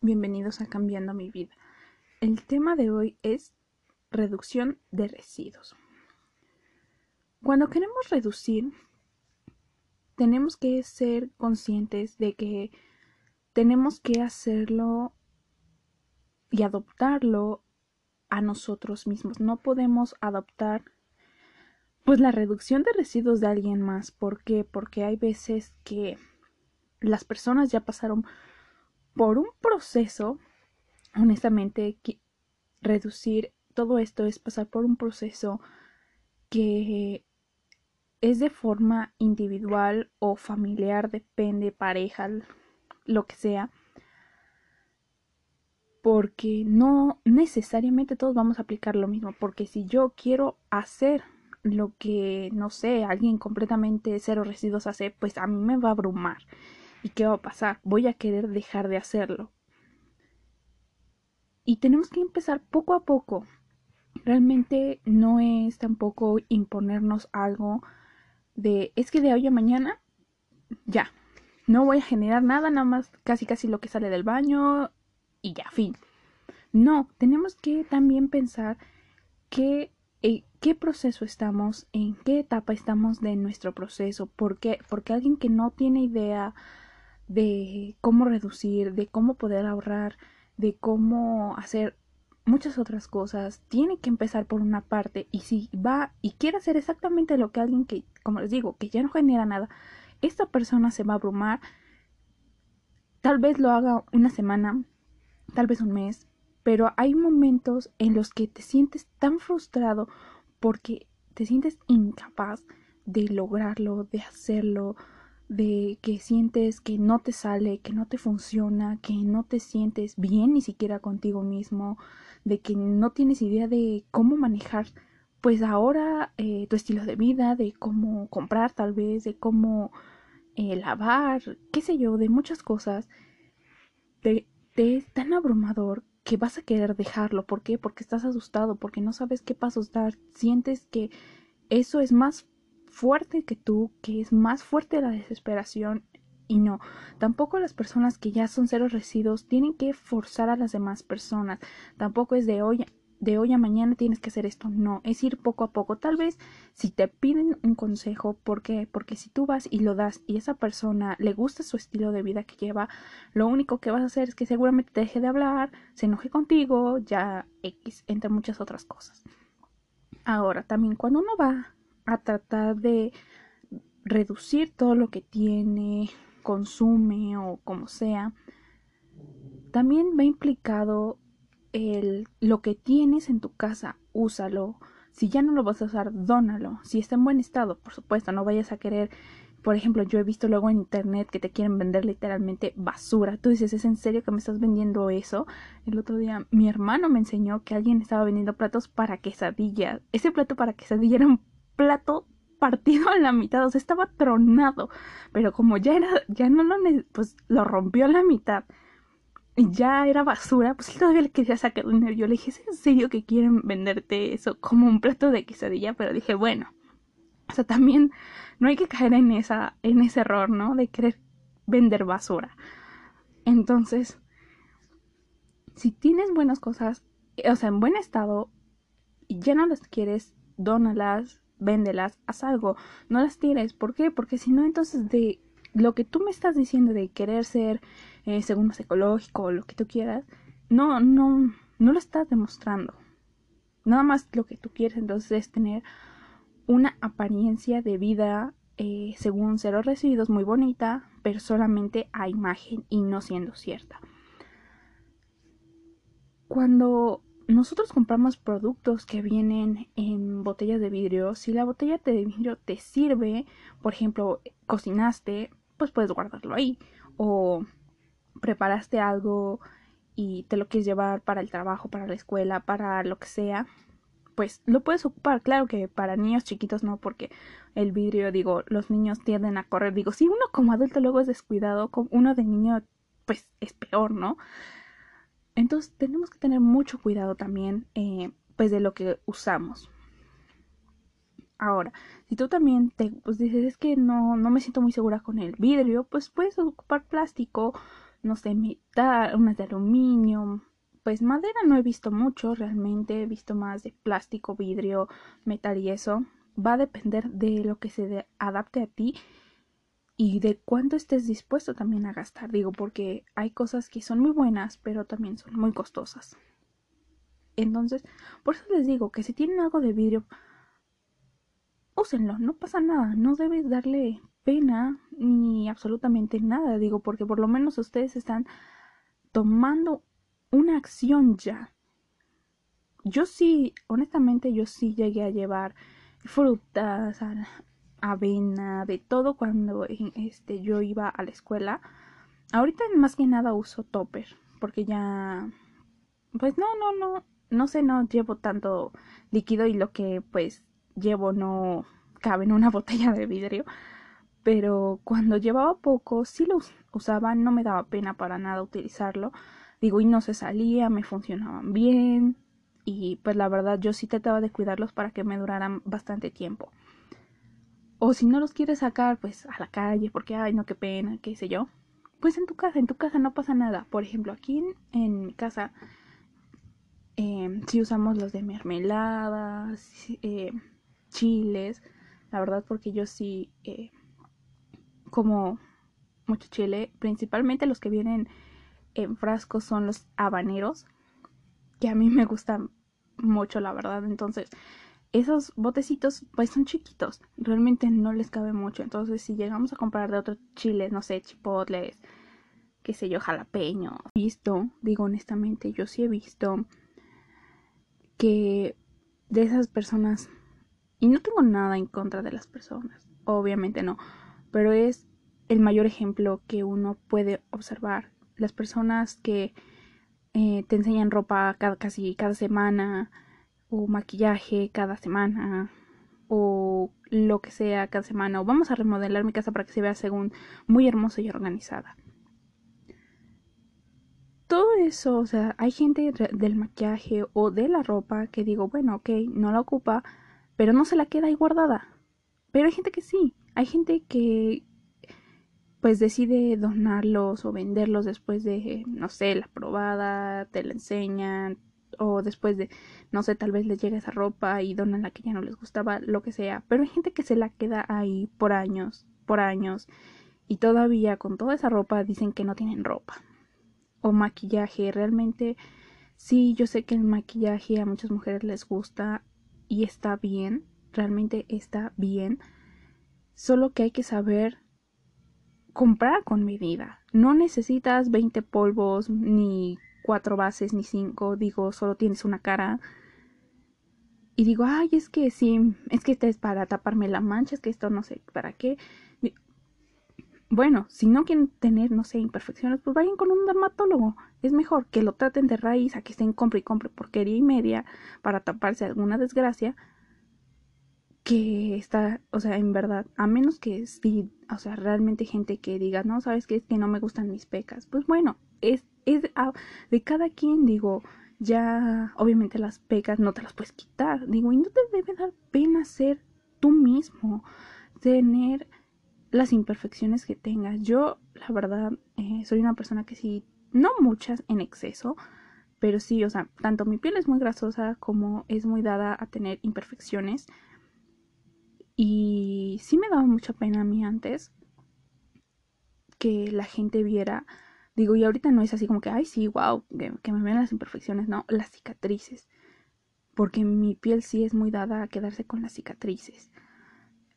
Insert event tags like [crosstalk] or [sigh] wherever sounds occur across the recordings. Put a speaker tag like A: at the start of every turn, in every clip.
A: Bienvenidos a Cambiando mi vida. El tema de hoy es reducción de residuos. Cuando queremos reducir, tenemos que ser conscientes de que tenemos que hacerlo y adoptarlo a nosotros mismos. No podemos adoptar pues la reducción de residuos de alguien más. ¿Por qué? Porque hay veces que las personas ya pasaron un proceso, honestamente, reducir todo esto es pasar por un proceso que es de forma individual o familiar, depende, pareja, lo que sea, porque no necesariamente todos vamos a aplicar lo mismo, porque si yo quiero hacer lo que, no sé, alguien completamente cero residuos hace, pues a mí me va a abrumar. ¿Y qué va a pasar? Voy a querer dejar de hacerlo. Y tenemos que empezar poco a poco. Realmente no es tampoco imponernos algo de, es que de hoy a mañana, ya, no voy a generar nada, nada más casi casi lo que sale del baño y ya, fin. No, tenemos que también pensar que en qué proceso estamos, en qué etapa estamos de nuestro proceso, porque porque alguien que no tiene idea de cómo reducir, de cómo poder ahorrar, de cómo hacer muchas otras cosas, tiene que empezar por una parte y si va y quiere hacer exactamente lo que alguien que, como les digo, que ya no genera nada, esta persona se va a abrumar, tal vez lo haga una semana, tal vez un mes, pero hay momentos en los que te sientes tan frustrado porque te sientes incapaz de lograrlo, de hacerlo, de que sientes que no te sale, que no te funciona, que no te sientes bien ni siquiera contigo mismo, de que no tienes idea de cómo manejar pues ahora eh, tu estilo de vida, de cómo comprar tal vez, de cómo eh, lavar, qué sé yo, de muchas cosas, te, te es tan abrumador que vas a querer dejarlo. ¿Por qué? Porque estás asustado, porque no sabes qué pasos dar, sientes que eso es más fuerte que tú, que es más fuerte la desesperación. Y no, tampoco las personas que ya son cero residuos tienen que forzar a las demás personas. Tampoco es de hoy, de hoy a mañana tienes que hacer esto. No, es ir poco a poco. Tal vez si te piden un consejo, ¿por qué? Porque si tú vas y lo das y esa persona le gusta su estilo de vida que lleva, lo único que vas a hacer es que seguramente te deje de hablar, se enoje contigo, ya X, entre muchas otras cosas. Ahora, también cuando uno va a tratar de reducir todo lo que tiene, consume o como sea, también va implicado el lo que tienes en tu casa, úsalo. Si ya no lo vas a usar, dónalo. Si está en buen estado, por supuesto, no vayas a querer por ejemplo, yo he visto luego en internet que te quieren vender literalmente basura. Tú dices, ¿es en serio que me estás vendiendo eso? El otro día mi hermano me enseñó que alguien estaba vendiendo platos para quesadillas. Ese plato para quesadilla era un plato partido a la mitad, o sea, estaba tronado, pero como ya era, ya no lo, pues lo rompió a la mitad y ya era basura, pues todavía le quería sacar dinero. Yo le dije, ¿es en serio que quieren venderte eso como un plato de quesadilla? Pero dije, bueno, o sea, también no hay que caer en esa, en ese error, ¿no? De querer vender basura. Entonces, si tienes buenas cosas, o sea, en buen estado, y ya no las quieres, dónalas, véndelas, haz algo, no las tires. ¿Por qué? Porque si no, entonces de lo que tú me estás diciendo de querer ser eh, segundo ecológico o lo que tú quieras, no, no, no lo estás demostrando. Nada más lo que tú quieres entonces es tener una apariencia de vida eh, según cero residuos muy bonita, pero solamente a imagen y no siendo cierta. Cuando nosotros compramos productos que vienen en botellas de vidrio. Si la botella de vidrio te sirve, por ejemplo, cocinaste, pues puedes guardarlo ahí. O preparaste algo y te lo quieres llevar para el trabajo, para la escuela, para lo que sea, pues lo puedes ocupar. Claro que para niños chiquitos no, porque el vidrio, digo, los niños tienden a correr. Digo, si uno como adulto luego es descuidado, uno de niño, pues es peor, ¿no? Entonces tenemos que tener mucho cuidado también eh, pues de lo que usamos. Ahora, si tú también te pues, dices es que no, no me siento muy segura con el vidrio, pues puedes ocupar plástico. no sé, metal, unas de aluminio. Pues madera no he visto mucho realmente, he visto más de plástico, vidrio, metal y eso. Va a depender de lo que se adapte a ti y de cuánto estés dispuesto también a gastar. Digo, porque hay cosas que son muy buenas, pero también son muy costosas. Entonces, por eso les digo que si tienen algo de vidrio, úsenlo, no pasa nada, no debes darle pena ni absolutamente nada, digo, porque por lo menos ustedes están tomando una acción ya. Yo sí, honestamente, yo sí llegué a llevar frutas, avena, de todo cuando este, yo iba a la escuela. Ahorita más que nada uso topper, porque ya, pues no, no, no, no sé, no llevo tanto líquido y lo que pues llevo no cabe en una [laughs] botella de vidrio. Pero cuando llevaba poco, sí lo usaba, no me daba pena para nada utilizarlo. Digo, y no se salía, me funcionaban bien. Y pues la verdad yo sí trataba de cuidarlos para que me duraran bastante tiempo. O si no los quieres sacar, pues a la calle, porque ay, no, qué pena, qué sé yo. Pues en tu casa, en tu casa no pasa nada. Por ejemplo, aquí en mi casa eh, si usamos los de mermeladas, eh, chiles, la verdad porque yo sí eh, como mucho chile, principalmente los que vienen en frascos son los habaneros, que a mí me gustan mucho la verdad, entonces esos botecitos pues son chiquitos, realmente no les cabe mucho, entonces si llegamos a comprar de otros chiles, no sé, chipotles, qué sé yo, jalapeño, visto, digo honestamente, yo sí he visto que de esas personas, y no tengo nada en contra de las personas, obviamente no, pero es el mayor ejemplo que uno puede observar. Las personas que eh, te enseñan ropa cada, casi cada semana, o maquillaje cada semana, o lo que sea cada semana, o vamos a remodelar mi casa para que se vea según muy hermosa y organizada todo eso, o sea, hay gente del maquillaje o de la ropa que digo, bueno, ok, no la ocupa, pero no se la queda ahí guardada. Pero hay gente que sí, hay gente que pues decide donarlos o venderlos después de, no sé, la probada, te la enseñan, o después de, no sé, tal vez les llega esa ropa y donan la que ya no les gustaba, lo que sea. Pero hay gente que se la queda ahí por años, por años, y todavía con toda esa ropa dicen que no tienen ropa o maquillaje. Realmente sí, yo sé que el maquillaje a muchas mujeres les gusta y está bien, realmente está bien. Solo que hay que saber comprar con medida. No necesitas 20 polvos, ni cuatro bases, ni cinco. Digo, solo tienes una cara. Y digo, ay, es que sí, es que este es para taparme la mancha, es que esto no sé para qué. Bueno, si no quieren tener, no sé, imperfecciones, pues vayan con un dermatólogo. Es mejor que lo traten de raíz a que estén compre y compre porquería y media para taparse alguna desgracia. Que está, o sea, en verdad, a menos que sí, o sea, realmente gente que diga, no, sabes qué es que no me gustan mis pecas. Pues bueno, es, es de cada quien, digo, ya, obviamente las pecas no te las puedes quitar. Digo, y no te debe dar pena ser tú mismo, tener las imperfecciones que tengas. Yo, la verdad, eh, soy una persona que sí, no muchas en exceso, pero sí, o sea, tanto mi piel es muy grasosa como es muy dada a tener imperfecciones. Y sí me daba mucha pena a mí antes que la gente viera, digo, y ahorita no es así como que, ay, sí, wow, que, me vean las imperfecciones, no, las cicatrices. Porque mi piel sí es muy dada a quedarse con las cicatrices.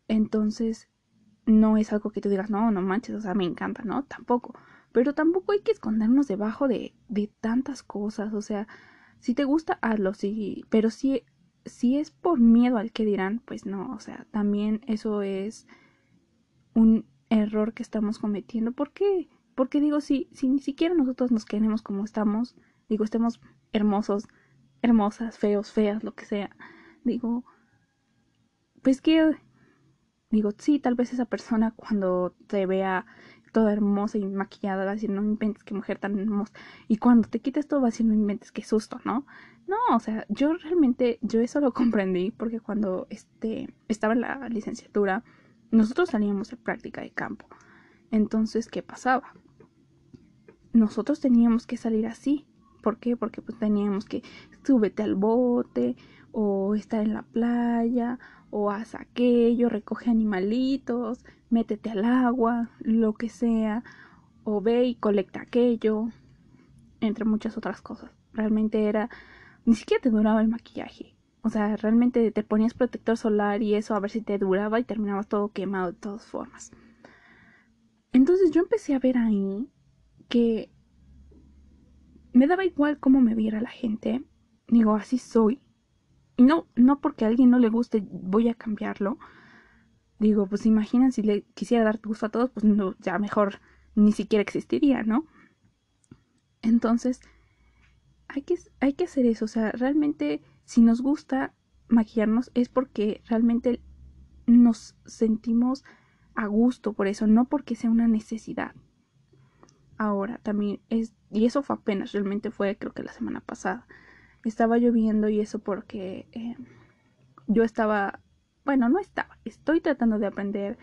A: Entonces, no es algo que tú digas, no, no manches, o sea, me encanta, ¿no? Tampoco. Pero tampoco hay que escondernos debajo de, de tantas cosas, o sea, si te gusta, hazlo, sí, pero si, si es por miedo al que dirán, pues no, o sea, también eso es un error que estamos cometiendo. ¿Por qué? Porque digo, si, si ni siquiera nosotros nos queremos como estamos, digo, estemos hermosos, hermosas, feos, feas, lo que sea, digo, pues que digo, sí, tal vez esa persona cuando te vea toda hermosa y maquillada va a decir, no inventes qué mujer tan hermosa. Y cuando te quites todo va a decir, no inventes qué susto, ¿no? No, o sea, yo realmente, yo eso lo comprendí porque cuando este, estaba en la licenciatura, nosotros salíamos de práctica de campo. Entonces, ¿qué pasaba? Nosotros teníamos que salir así. ¿Por qué? Porque pues teníamos que súbete al bote o estar en la playa o haz aquello, recoge animalitos, métete al agua, lo que sea, o ve y colecta aquello, entre muchas otras cosas. Realmente era, ni siquiera te duraba el maquillaje. O sea, realmente te ponías protector solar y eso a ver si te duraba y terminabas todo quemado de todas formas. Entonces yo empecé a ver ahí que me daba igual cómo me viera la gente. Digo, así soy. Y no, no porque a alguien no le guste voy a cambiarlo. Digo, pues imaginan si le quisiera dar gusto a todos, pues no, ya mejor ni siquiera existiría, ¿no? Entonces, hay que, hay que hacer eso. O sea, realmente, si nos gusta maquillarnos es porque realmente nos sentimos a gusto por eso, no porque sea una necesidad. Ahora, también es, y eso fue apenas, realmente fue creo que la semana pasada. Estaba lloviendo y eso porque eh, yo estaba, bueno, no estaba, estoy tratando de aprender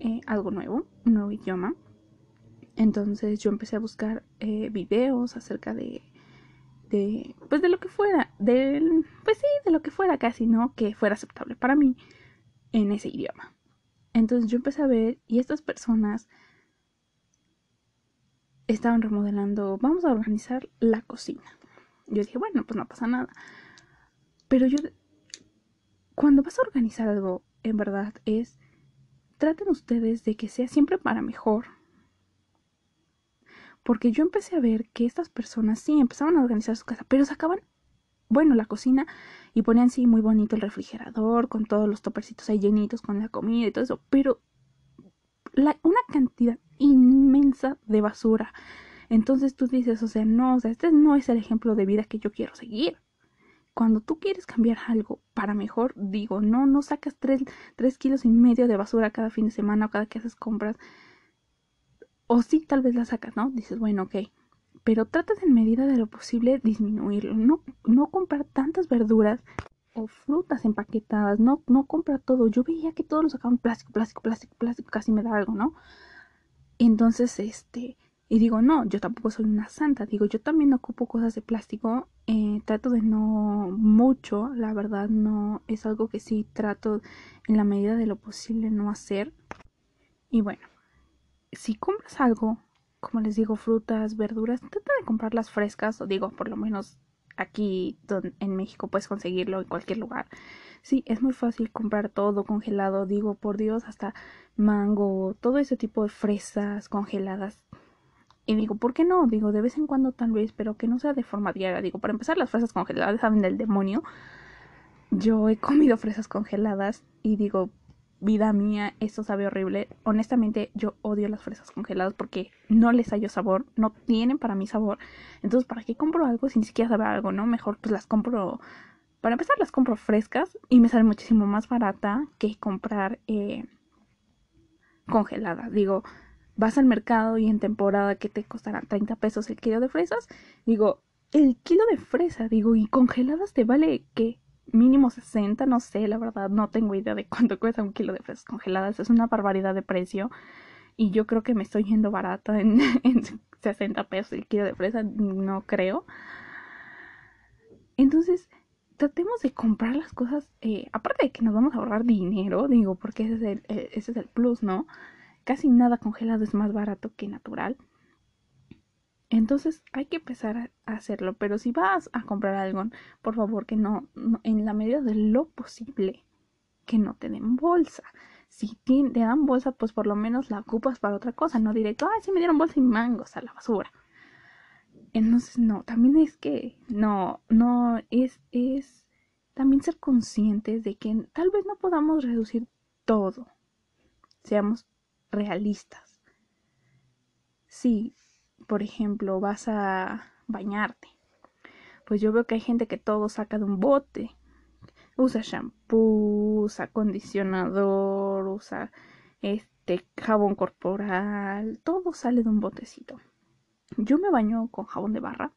A: eh, algo nuevo, un nuevo idioma. Entonces yo empecé a buscar eh, videos acerca de, de, pues de lo que fuera, del, pues sí, de lo que fuera casi, ¿no? Que fuera aceptable para mí en ese idioma. Entonces yo empecé a ver y estas personas estaban remodelando, vamos a organizar la cocina. Yo dije, bueno, pues no pasa nada. Pero yo, cuando vas a organizar algo, en verdad es, traten ustedes de que sea siempre para mejor porque yo empecé a ver que estas personas sí empezaban a organizar su casa, pero sacaban, bueno, la cocina y ponían sí muy bonito el refrigerador con todos los topercitos ahí llenitos con la comida y todo eso, pero una cantidad inmensa de basura. Entonces tú dices, o sea, no, o sea, este no es el ejemplo de vida que yo quiero seguir. Cuando tú quieres cambiar algo para mejor, digo, no, no sacas tres, tres kilos y medio de basura cada fin de semana o cada que haces compras o sí, tal vez la sacas, ¿no? Dices, bueno, ok. Pero tratas en medida de lo posible disminuirlo. No, no comprar tantas verduras o frutas empaquetadas. No, no comprar todo. Yo veía que todos lo sacaban plástico, plástico, plástico, plástico. Casi me da algo, ¿no? Entonces, este... Y digo, no, yo tampoco soy una santa. Digo, yo también ocupo cosas de plástico. Eh, trato de no mucho, la verdad, no es algo que sí trato en la medida de lo posible no hacer. Y bueno, si compras algo, como les digo, frutas, verduras, trata de comprarlas frescas, o digo, por lo menos aquí en México puedes conseguirlo en cualquier lugar. Sí, es muy fácil comprar todo congelado, digo, por Dios, hasta mango, todo ese tipo de fresas congeladas. Y digo, ¿por qué no? Digo, de vez en cuando tal vez, pero que no sea de forma diaria. Digo, para empezar, las fresas congeladas saben del demonio. Yo he comido fresas congeladas y digo, vida mía, esto sabe horrible. Honestamente, yo odio las fresas congeladas porque no les hallo sabor, no tienen para mí sabor. Entonces, ¿para qué compro algo si ni siquiera sabe algo, no? Mejor pues las compro, para empezar las compro frescas y me sale muchísimo más barata que comprar eh, congeladas. Digo, vas al mercado y en temporada que te costará 30 pesos el kilo de fresas, digo, el kilo de fresa, digo, y congeladas te vale, ¿qué? Mínimo 60, no sé, la verdad no tengo idea de cuánto cuesta un kilo de fresas congeladas, es una barbaridad de precio y yo creo que me estoy yendo barata en, [laughs] 60 pesos el kilo de fresa, no creo. Entonces, tratemos de comprar las cosas, eh, aparte de que nos vamos a ahorrar dinero, digo, porque ese es el, eh, ese es el plus, ¿no? Casi nada congelado es más barato que natural. Entonces hay que empezar a hacerlo, pero si vas a comprar algo, por favor que no, en la medida de lo posible, que no te den bolsa. Si te, dan bolsa, pues por lo menos la ocupas para otra cosa, no directo, ay, sí me dieron bolsa y mangos a la basura. Entonces, no, también es que, no, no, es, es también ser conscientes de que tal vez no podamos reducir todo. Seamos realistas. Sí, por ejemplo, vas a bañarte. Pues yo veo que hay gente que todo saca de un bote. Usa shampoo, usa acondicionador, usa este jabón corporal, todo sale de un botecito. Yo me baño con jabón de barra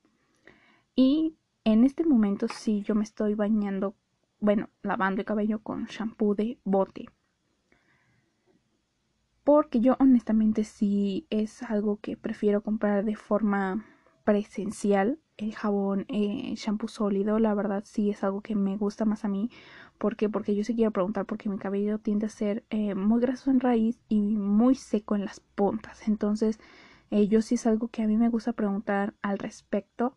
A: y en este momento sí yo me estoy bañando, bueno, lavando el cabello con shampoo de bote porque yo honestamente sí es algo que prefiero comprar de forma presencial el jabón eh, shampoo sólido la verdad sí es algo que me gusta más a mí ¿Por qué? Porque yo sí quiero preguntar porque mi cabello tiende a ser eh, muy graso en raíz y muy seco en las puntas. Entonces, eh, yo sí es algo que a mí me gusta preguntar al respecto.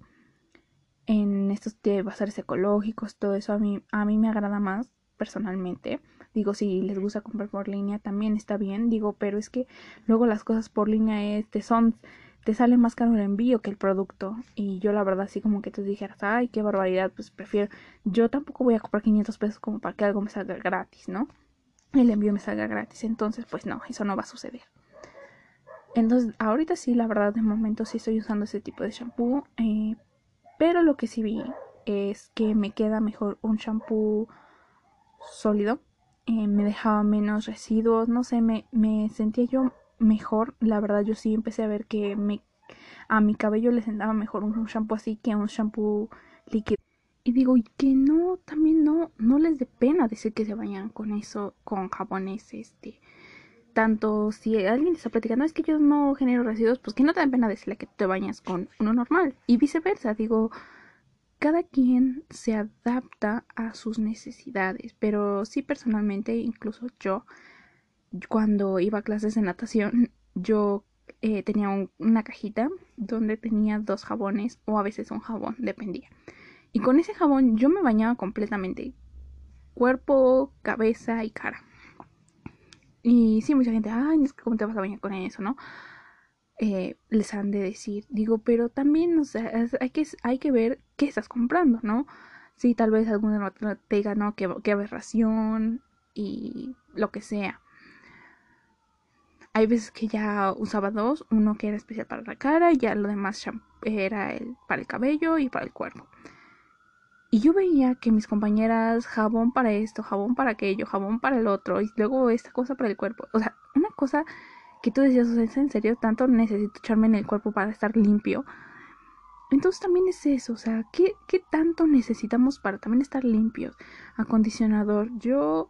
A: En estos bazares ecológicos, todo eso a mí, a mí me agrada más personalmente. Digo, si les gusta comprar por línea también está bien. Digo, pero es que luego las cosas por línea este son te sale más caro el envío que el producto. Y yo la verdad así como que te dijeras, ay, qué barbaridad, pues prefiero, yo tampoco voy a comprar 500 pesos como para que algo me salga gratis, ¿no? El envío me salga gratis. Entonces, pues no, eso no va a suceder. Entonces, ahorita sí, la verdad, de momento sí estoy usando ese tipo de shampoo. Eh, pero lo que sí vi es que me queda mejor un shampoo sólido. Eh, me dejaba menos residuos, no sé, me, me sentía yo mejor. La verdad, yo sí empecé a ver que me, a mi cabello le sentaba mejor un, shampoo así que un shampoo líquido. Y digo, y que no, también no, no les dé pena decir que se bañan con eso, con jabones, este. Tanto si alguien está platicando, es que yo no genero residuos, pues que no te da pena decirle que te bañas con uno normal. Y viceversa, digo, cada quien se adapta a sus necesidades. Pero sí, personalmente, incluso yo, cuando iba a clases de natación, yo eh, tenía una cajita donde tenía dos jabones o a veces un jabón, dependía. Y con ese jabón yo me bañaba completamente. Cuerpo, cabeza y cara. Y sí, mucha gente, ay, cómo te vas a bañar con eso, ¿no? Eh, les han de decir, digo, pero también, o sea, hay que, hay que ver qué estás comprando, ¿no? Sí, tal vez alguna te diga, no, qué, qué aberración y lo que sea. Hay veces que ya usaba dos, uno que era especial para la cara y ya lo demás era el, para el cabello y para el cuerpo. Y yo veía que mis compañeras jabón para esto, jabón para aquello, jabón para el otro y luego esta cosa para el cuerpo. O sea, una cosa que tú decías, en serio, tanto necesito echarme en el cuerpo para estar limpio. Entonces también es eso, o sea, ¿qué, qué tanto necesitamos para también estar limpios? Acondicionador. Yo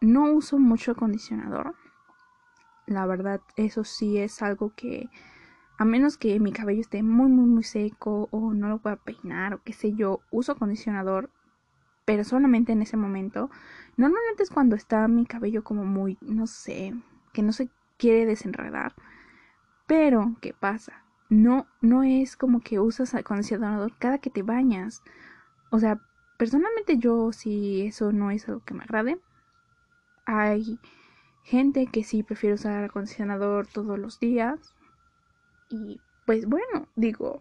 A: no uso mucho acondicionador la verdad, eso sí es algo que, a menos que mi cabello esté muy, muy, muy seco o no lo pueda peinar o qué sé yo, uso acondicionador, pero solamente en ese momento. Normalmente es cuando está mi cabello como muy, no sé, que no se quiere desenredar. Pero, ¿qué pasa? No, no es como que usas acondicionador cada que te bañas. O sea, personalmente yo si eso no es algo que me agrade. Hay gente que sí prefiere usar acondicionador todos los días. Y pues bueno, digo,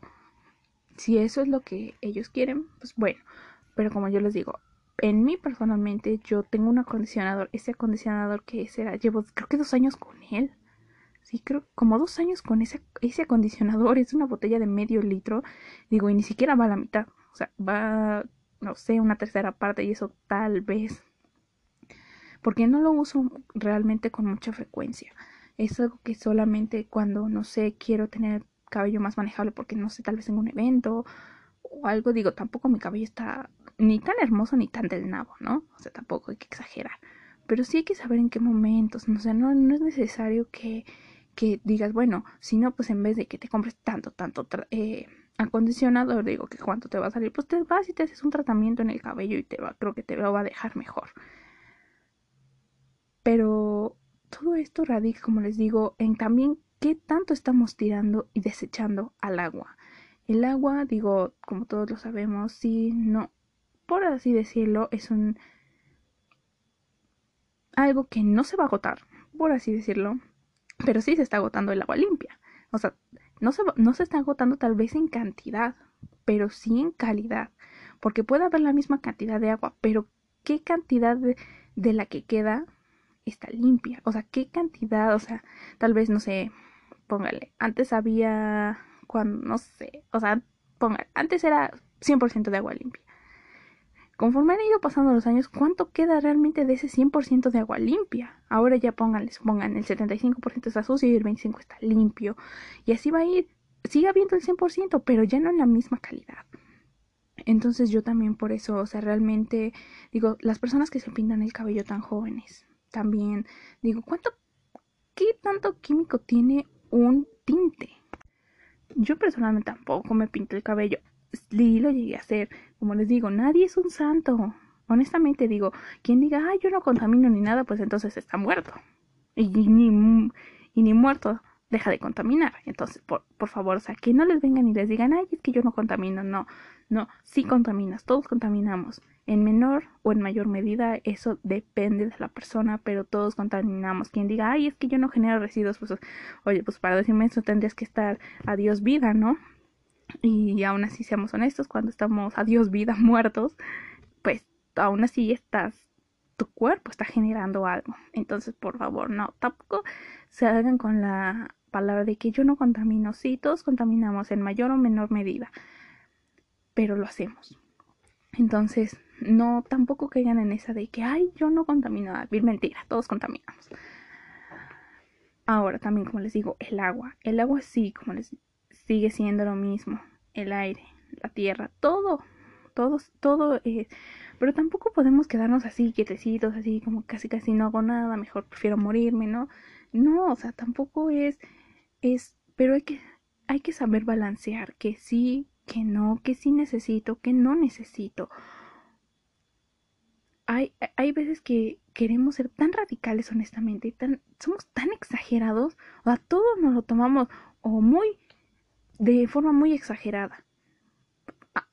A: si eso es lo que ellos quieren, pues bueno. Pero como yo les digo, en mí personalmente yo tengo un acondicionador. Ese acondicionador que será, llevo creo que dos años con él. Sí, creo como dos años con ese, ese acondicionador. Es una botella de medio litro. Digo, y ni siquiera va a la mitad. O sea, va, no sé, una tercera parte y eso tal vez porque no lo uso realmente con mucha frecuencia. Es algo que solamente cuando, no sé, quiero tener cabello más manejable porque no sé, tal vez en un evento o algo, digo, tampoco mi cabello está ni tan hermoso ni tan del nabo, ¿no? O sea, tampoco hay que exagerar. Pero sí hay que saber en qué momentos, no sé, no, no es necesario que, que digas, bueno, si no, pues en vez de que te compres tanto, tanto eh, acondicionador, digo que cuánto te va a salir, pues te vas y te haces un tratamiento en el cabello y te va, creo que te va a dejar mejor. Pero todo esto radica, como les digo, en también qué tanto estamos tirando y desechando al agua. El agua, digo, como todos lo sabemos, sí, no, por así decirlo, es un algo que no se va a agotar, por así decirlo, pero sí se está agotando el agua limpia. O sea, no se, no se está agotando tal vez en cantidad, pero sí en calidad, porque puede haber la misma cantidad de agua, pero qué cantidad de la que queda está limpia. O sea, qué cantidad, o sea, tal vez, no sé, póngale, antes había, cuando, no sé, o sea, póngale, antes era 100% de agua limpia. Conforme han ido pasando los años, ¿cuánto queda realmente de ese 100% de agua limpia? Ahora ya pónganle, pongan el 75% está sucio y el 25% está limpio. Y así va a ir, sigue habiendo el 100%, pero ya no en la misma calidad. Entonces yo también por eso, o sea, realmente digo, las personas que se pintan el cabello tan jóvenes, también digo, ¿cuánto ¿qué tanto químico tiene un tinte? Yo personalmente tampoco me pinto el cabello. Sí lo llegué a hacer. Como les digo, nadie es un santo. Honestamente digo, quien diga, ay, yo no contamino ni nada, pues entonces está muerto. Y ni, y ni muerto deja de contaminar. Entonces, por, por favor, o sea, que no les vengan y les digan, ay, es que yo no contamino. No, no, sí contaminas, todos contaminamos. En menor o en mayor medida, eso depende de la persona, pero todos contaminamos. Quien diga, ay, es que yo no genero residuos, pues, oye, pues para decirme eso tendrías que estar adiós vida, ¿no? Y aún así, seamos honestos, cuando estamos adiós vida [laughs] muertos, pues aún así estás, tu cuerpo está generando algo. Entonces, por favor, no, tampoco se hagan con la palabra de que yo no contamino. Sí, todos contaminamos en mayor o menor medida, pero lo hacemos. Entonces, no, tampoco caigan en esa de que, ay, yo no contamino. Mentira, todos contaminamos. Ahora, también, como les digo, el agua. El agua sí, como les sigue siendo lo mismo. El aire, la tierra, todo, todo, todo es. Pero tampoco podemos quedarnos así, quietecitos, así como casi casi no hago nada, mejor prefiero morirme, ¿no? No, o sea, tampoco es, es, pero hay que, hay que saber balancear, que sí, que no, que sí necesito, que no necesito. Hay, hay veces que queremos ser tan radicales, honestamente, tan, somos tan exagerados, o a todos nos lo tomamos o muy, de forma muy exagerada,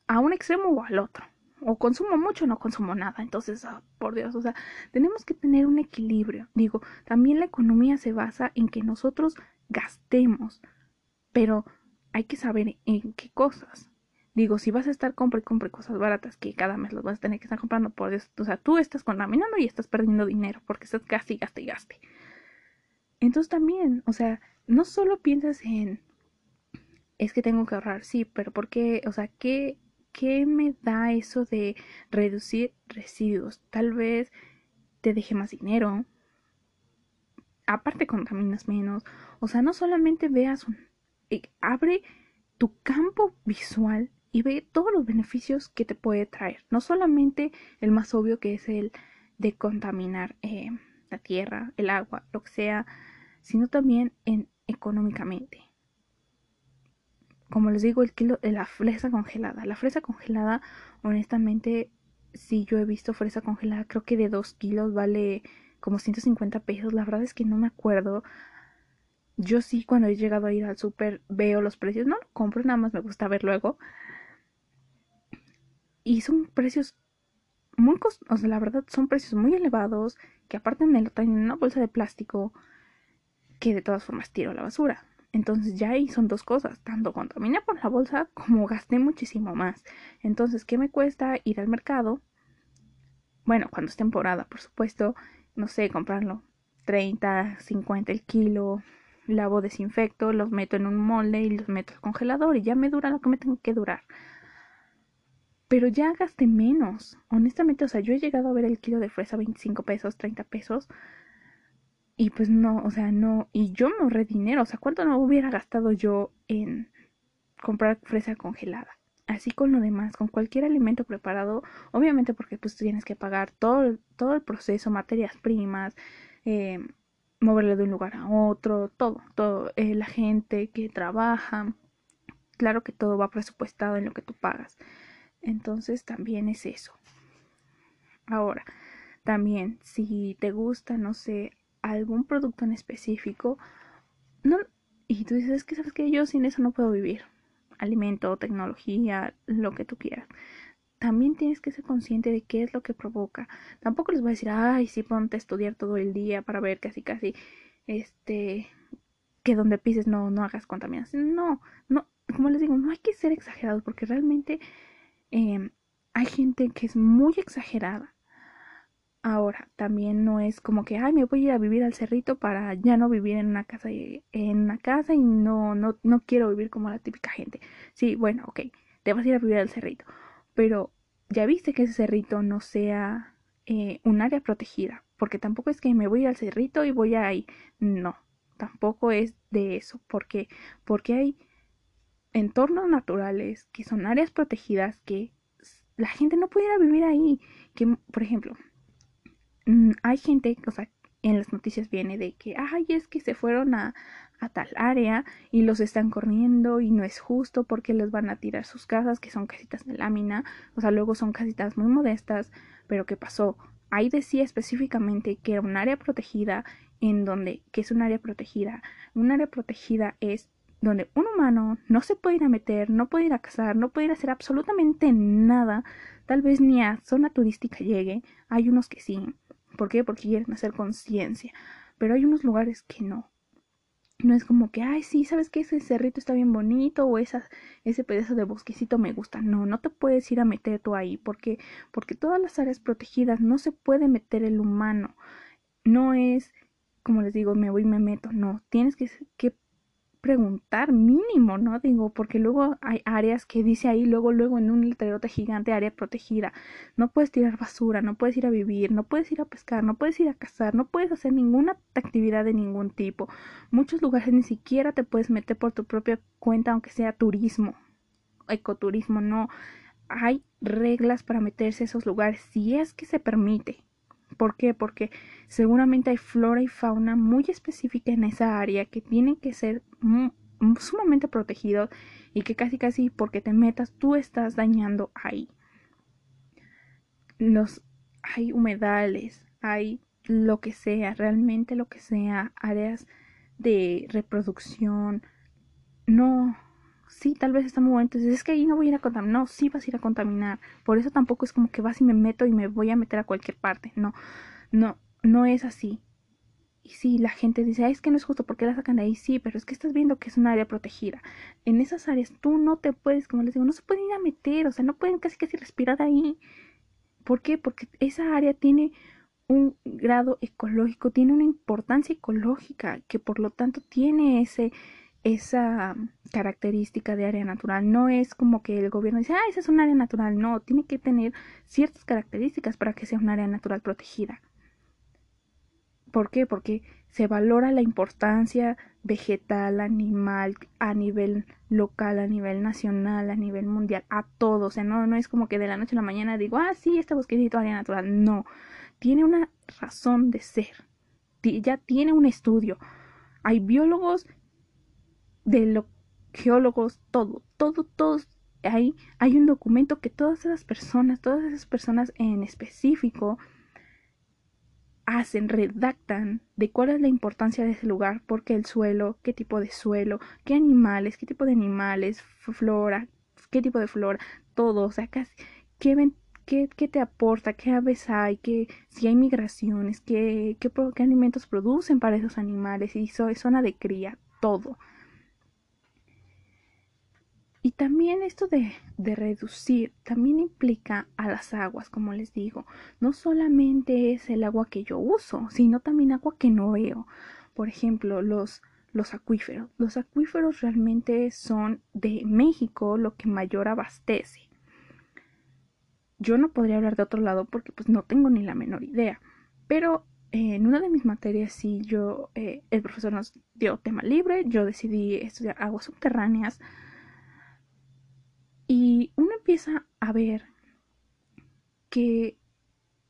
A: a un extremo o al otro o consumo mucho o no consumo nada. Entonces, ah, por Dios, o sea, tenemos que tener un equilibrio. Digo, también la economía se basa en que nosotros gastemos, pero hay que saber en qué cosas. Digo, si vas a estar compre y compre cosas baratas que cada mes las vas a tener que estar comprando, por Dios, o sea, tú estás contaminando y estás perdiendo dinero porque estás gaste y gaste y gaste. Entonces también, o sea, no solo piensas en es que tengo que ahorrar, sí, pero ¿por qué? O sea, ¿qué ¿qué me da eso de reducir residuos? Tal vez te deje más dinero. Aparte contaminas menos. O sea, no solamente veas. Eh, abre tu campo visual y ve todos los beneficios que te puede traer. No solamente el más obvio que es el de contaminar eh, la tierra, el agua, lo que sea, sino también en económicamente como les digo, el kilo de la fresa congelada. La fresa congelada, honestamente, si yo he visto fresa congelada, creo que de 2 kilos vale como 150 pesos. La verdad es que no me acuerdo. Yo sí, cuando he llegado a ir al súper, veo los precios. No lo compro, nada más me gusta ver luego. Y son precios muy costosos. O sea, la verdad, son precios muy elevados. Que aparte me lo traen en una bolsa de plástico. Que de todas formas tiro a la basura. Entonces ya ahí son dos cosas, tanto contaminé por la bolsa como gasté muchísimo más. Entonces, ¿qué me cuesta ir al mercado? Bueno, cuando es temporada, por supuesto, no sé, comprarlo 30, 50 el kilo, lavo, desinfecto, los meto en un molde y los meto al congelador y ya me dura lo que me tengo que durar. Pero ya gasté menos. Honestamente, o sea, yo he llegado a ver el kilo de fresa 25 pesos, 30 pesos. Y pues no, o sea, no, y yo me ahorré dinero, o sea, ¿cuánto no hubiera gastado yo en comprar fresa congelada? Así con lo demás, con cualquier alimento preparado, obviamente porque pues tienes que pagar todo, todo el proceso, materias primas, eh, moverlo de un lugar a otro, todo, todo, eh, la gente que trabaja, claro que todo va presupuestado en lo que tú pagas. Entonces también es eso. Ahora, también si te gusta, no sé, algún producto en específico, no, y tú dices, es que sabes que yo sin eso no puedo vivir. Alimento, tecnología, lo que tú quieras. También tienes que ser consciente de qué es lo que provoca. Tampoco les voy a decir, ay, sí, ponte a estudiar todo el día para ver casi, casi, este, que donde pises no, no hagas contaminación. No, no, como les digo, no hay que ser exagerados porque realmente em, hay gente que es muy exagerada Ahora, también no es como que, ay, me voy a ir a vivir al cerrito para ya no vivir en una casa y, en una casa y no, no, no quiero vivir como la típica gente. Sí, bueno, ok, te vas a ir a vivir al cerrito, pero ya viste que ese cerrito no sea eh, un área protegida, porque tampoco es que me voy al cerrito y voy ahí, no, tampoco es de eso, porque porque hay entornos naturales que son áreas protegidas que la gente no pudiera vivir ahí, que por ejemplo, Mm, hay gente, o sea, en las noticias viene de que, ay, es que se fueron a, tal área y los están corriendo y no es justo porque les van a tirar sus casas, que son casitas de lámina, o sea, luego son casitas muy modestas, pero ¿qué pasó? Ahí decía específicamente que era un área protegida en donde, que es un área protegida? Un área protegida es donde un humano no se puede ir a meter, no puede ir a cazar, no puede ir a hacer absolutamente nada, tal vez ni a zona turística llegue, hay unos que sí, ¿por qué? Porque quieren hacer conciencia, pero hay unos lugares que no. No es como que, ay, sí, ¿sabes qué? Ese cerrito está bien bonito o esa, ese pedazo de bosquecito me gusta. No, no te puedes ir a meter tú ahí porque, porque todas las áreas protegidas no se puede meter el humano. No es, como les digo, me voy y me meto. No, tienes que, que preguntar mínimo, ¿no? Digo, porque luego hay áreas que dice ahí, luego, luego en un letrerote gigante, área protegida. No puedes tirar basura, no puedes ir a vivir, no puedes ir a pescar, no puedes ir a cazar, no puedes hacer ninguna actividad de ningún tipo. Muchos lugares ni siquiera te puedes meter por tu propia cuenta, aunque sea turismo, ecoturismo, no. Hay reglas para meterse a esos lugares, si es que se permite. ¿Por qué? Porque seguramente hay flora y fauna muy específica en esa área que tienen que ser sumamente protegidos y que casi casi porque te metas tú estás dañando ahí. Los hay humedales, hay lo que sea, realmente lo que sea, áreas de reproducción. No, sí, tal vez está muy bueno. Entonces es que ahí no voy a ir a contaminar. No, sí vas a ir a contaminar. Por eso tampoco es como que vas y me meto y me voy a meter a cualquier parte. No, no, no es así. Y sí, la gente dice, es que no es justo porque la sacan de ahí. Sí, pero es que estás viendo que es un área protegida. En esas áreas tú no te puedes, como les digo, no se pueden ir a meter. O sea, no pueden casi casi respirar ahí. ¿Por qué? Porque esa área tiene un grado ecológico, tiene una importancia ecológica que por lo tanto tiene ese esa característica de área natural. No es como que el gobierno dice, ah, esa es un área natural. No, tiene que tener ciertas características para que sea un área natural protegida. ¿Por qué? Porque se valora la importancia vegetal, animal, a nivel local, a nivel nacional, a nivel mundial, a todo. O sea, no, no es como que de la noche a la mañana digo, ah, sí, este bosquecito área natural. No, tiene una razón de ser. Ya tiene un estudio. Hay biólogos de los geólogos, todo, todo, todos. Ahí hay un documento que todas esas personas, todas esas personas en específico, hacen, redactan de cuál es la importancia de ese lugar, porque el suelo, qué tipo de suelo, qué animales, qué tipo de animales, flora, qué tipo de flora, todo, o sea, qué, qué, qué te aporta, qué aves hay, qué, si hay migraciones, qué, qué, qué alimentos producen para esos animales, y zona de cría, todo. Y también esto de, de, reducir también implica a las aguas, como les digo. No solamente es el agua que yo uso, sino también agua que no veo. Por ejemplo, los, los acuíferos. Los acuíferos realmente son de México lo que mayor abastece. Yo no podría hablar de otro lado porque pues no tengo ni la menor idea. Pero en una de mis materias sí yo, eh, el profesor nos dio tema libre, yo decidí estudiar aguas subterráneas y uno empieza a ver que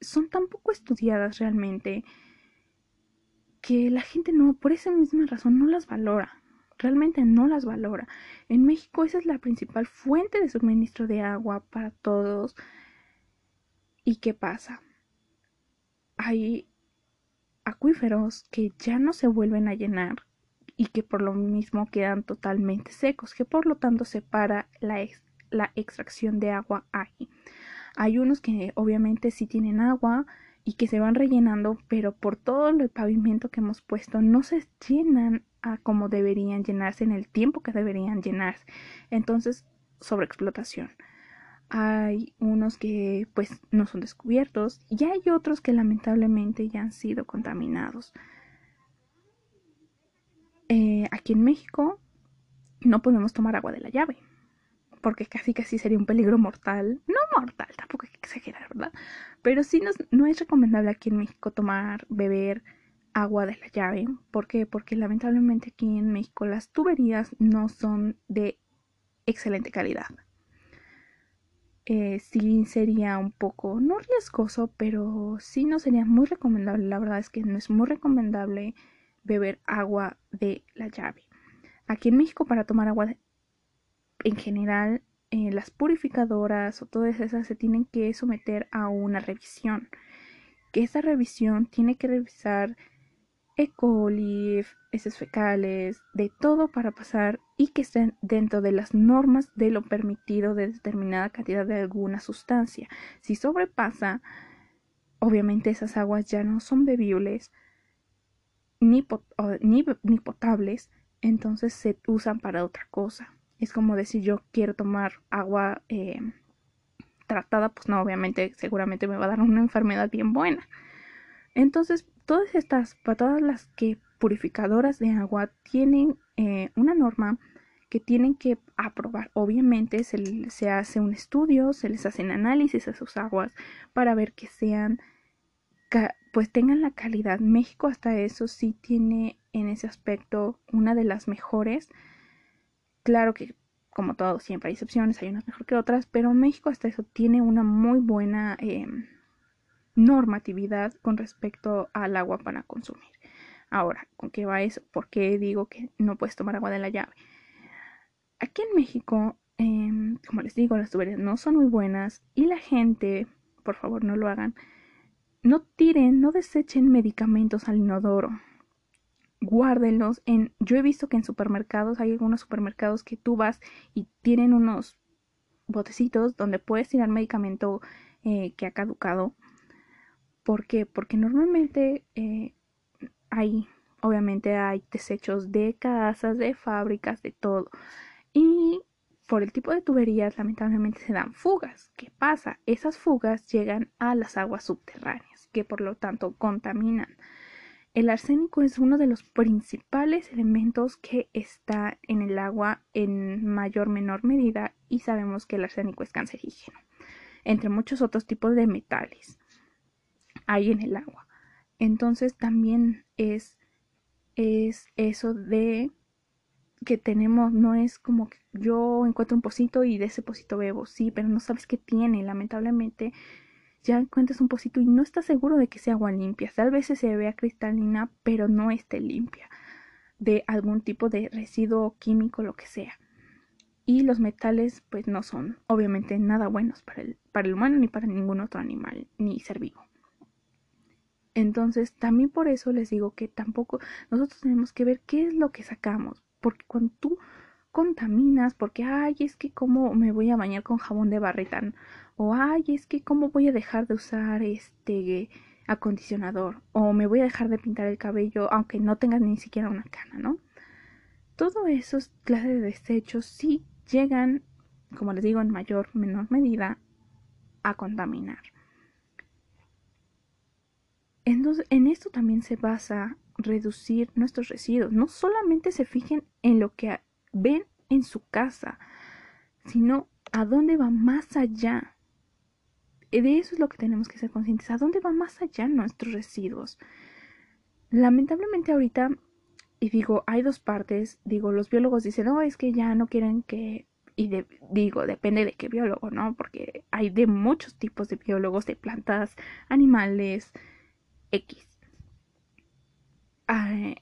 A: son tan poco estudiadas realmente que la gente no, por esa misma razón, no las valora. Realmente no las valora. En México esa es la principal fuente de suministro de agua para todos. ¿Y qué pasa? Hay acuíferos que ya no se vuelven a llenar y que por lo mismo quedan totalmente secos, que por lo tanto separa la, la extracción de agua ahí. Hay unos que obviamente sí tienen agua y que se van rellenando, pero por todo el pavimento que hemos puesto no se llenan a como deberían llenarse en el tiempo que deberían llenarse. Entonces, sobreexplotación. Hay unos que pues no son descubiertos y hay otros que lamentablemente ya han sido contaminados. Eh, aquí en México no podemos tomar agua de la llave porque casi casi sería un peligro mortal. No mortal, tampoco hay que exagerar, ¿verdad? Pero sí no es recomendable aquí en México tomar, beber agua de la llave. ¿Por qué? Porque lamentablemente aquí en México las tuberías no son de excelente calidad. eh, sí sería un poco, no riesgoso, pero sí no sería muy recomendable. La verdad es que no es muy recomendable beber agua de la llave. Aquí en México para tomar agua en general, eh, las purificadoras o todas esas se tienen que someter a una revisión. Que esa revisión tiene que revisar e. coli, heces fecales, de todo para pasar y que estén dentro de las normas de lo permitido de determinada cantidad de alguna sustancia. Si sobrepasa, obviamente esas aguas ya no son bebibles ni, ni, potables, entonces se usan para otra cosa. Es como decir yo quiero tomar agua eh, tratada, pues no, obviamente seguramente me va a dar una enfermedad bien buena. Entonces todas estas, para todas las que purificadoras de agua tienen eh, una norma que tienen que aprobar. Obviamente se, se, hace un estudio, se les hacen análisis a sus aguas para ver que sean, pues tengan la calidad. México hasta eso sí tiene en ese aspecto una de las mejores. Claro que como todo siempre hay excepciones, hay unas mejor que otras, pero México hasta eso tiene una muy buena... Em, normatividad con respecto al agua para consumir. Ahora, ¿con qué va eso? ¿Por qué digo que no puedes tomar agua de la llave? Aquí en México, em, como les digo, las tuberías no son muy buenas y la gente, por favor no lo hagan, no tiren, no desechen medicamentos al inodoro. Guárdenlos en... Yo he visto que en supermercados hay algunos supermercados que tú vas y tienen unos botecitos donde puedes tirar medicamento eh, que ha caducado ¿Por qué? Porque normalmente eh, hay, obviamente hay desechos de casas, de fábricas, de todo. Y por el tipo de tuberías, lamentablemente se dan fugas. ¿Qué pasa? Esas fugas llegan a las aguas subterráneas, que por lo tanto contaminan. El arsénico es uno de los principales elementos que está en el agua en mayor o menor medida y sabemos que el arsénico es cancerígeno, entre muchos otros tipos de metales hay en el agua. Entonces también es, es eso de que tenemos, no es como que yo encuentro un pocito y de ese pocito bebo, sí, pero no sabes qué tiene, lamentablemente ya encuentras un pocito y no estás seguro de que sea agua limpia, tal vez se vea cristalina, pero no esté limpia de algún tipo de residuo químico, lo que sea. Y los metales pues no son obviamente nada buenos para el, para el humano ni para ningún otro animal ni ser vivo. Entonces, también por eso les digo que tampoco nosotros tenemos que ver qué es lo que sacamos, porque cuando tú contaminas, porque, ay, es que cómo me voy a bañar con jabón de barrita, o ay, es que cómo voy a dejar de usar este acondicionador, o me voy a dejar de pintar el cabello aunque no tengas ni siquiera una cana, ¿no? Todo esos clases de desechos sí llegan, como les digo, en mayor o menor medida a contaminar. Entonces, en esto también se basa reducir nuestros residuos. No solamente se fijen en lo que ven en su casa, sino a dónde va más allá. De eso es lo que tenemos que ser conscientes. ¿A dónde va más allá nuestros residuos? Lamentablemente ahorita, y digo, hay dos partes. Digo, los biólogos dicen, no, es que ya no quieren que... Y digo, depende de qué biólogo, ¿no? Porque hay de muchos tipos de biólogos, de plantas, animales, X.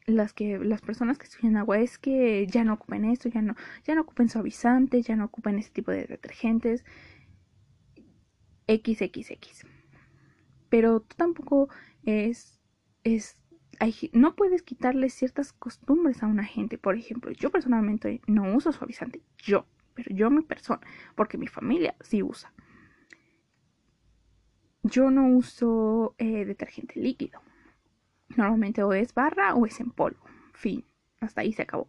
A: las que las personas que estudian agua es que ya no ocupen esto, ya no, ya no ocupen suavizantes, ya no ocupen ese tipo de detergentes. XXX. Pero tampoco es, es no puedes quitarle ciertas costumbres a una gente. Por ejemplo, yo personalmente no uso suavizante, yo, pero yo mi persona, porque mi familia sí usa. Yo no uso eh, detergente líquido. Normalmente o es barra o es en polvo. Fin. Hasta ahí se acabó.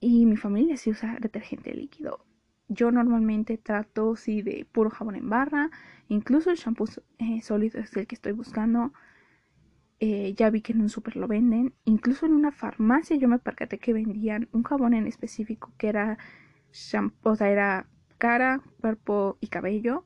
A: Y mi familia sí usa detergente líquido. Yo normalmente trato sí de puro jabón en barra. Incluso el shampoo eh, sólido es el que estoy buscando. Eh, ya vi que en un super lo venden. Incluso en una farmacia yo me percaté que vendían un jabón en específico que era shampoo, o sea, era cara, cuerpo y cabello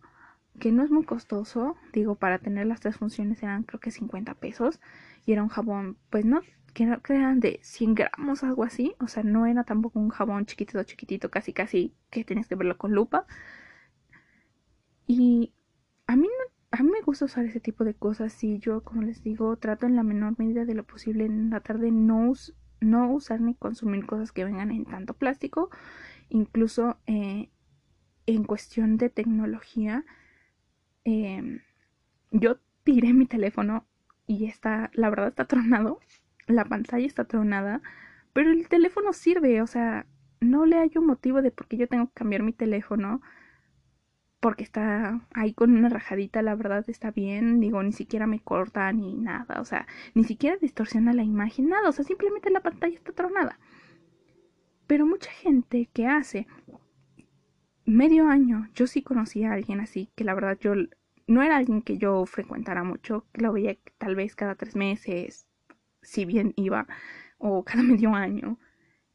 A: que no es muy costoso, digo, para tener las tres funciones eran creo que 50 pesos y era un jabón, pues no, que, eran de 100 gramos, algo así, o sea, no era tampoco un jabón chiquitito, chiquitito, casi, casi que tienes que verlo con lupa, Y a mí, a mí me gusta usar ese tipo de cosas y yo, como les digo, trato en la menor medida de lo posible en la tarde no, no usar ni consumir cosas que vengan en tanto plástico. Incluso eh, en cuestión de tecnología, em, yo tiré mi teléfono y está, la verdad está tronado, la pantalla está tronada, pero el teléfono sirve, o sea, no le hay un motivo de por qué yo tengo que cambiar mi teléfono porque está ahí con una rajadita, la verdad está bien, digo, ni siquiera me corta ni nada, o sea, ni siquiera distorsiona la imagen, nada, o sea, simplemente la pantalla está tronada. Pero mucha gente que hace medio año, yo sí conocí a alguien así, que la verdad yo no era alguien que yo frecuentara mucho, que lo veía tal vez cada tres meses, si bien iba, o [laughs] cada medio año.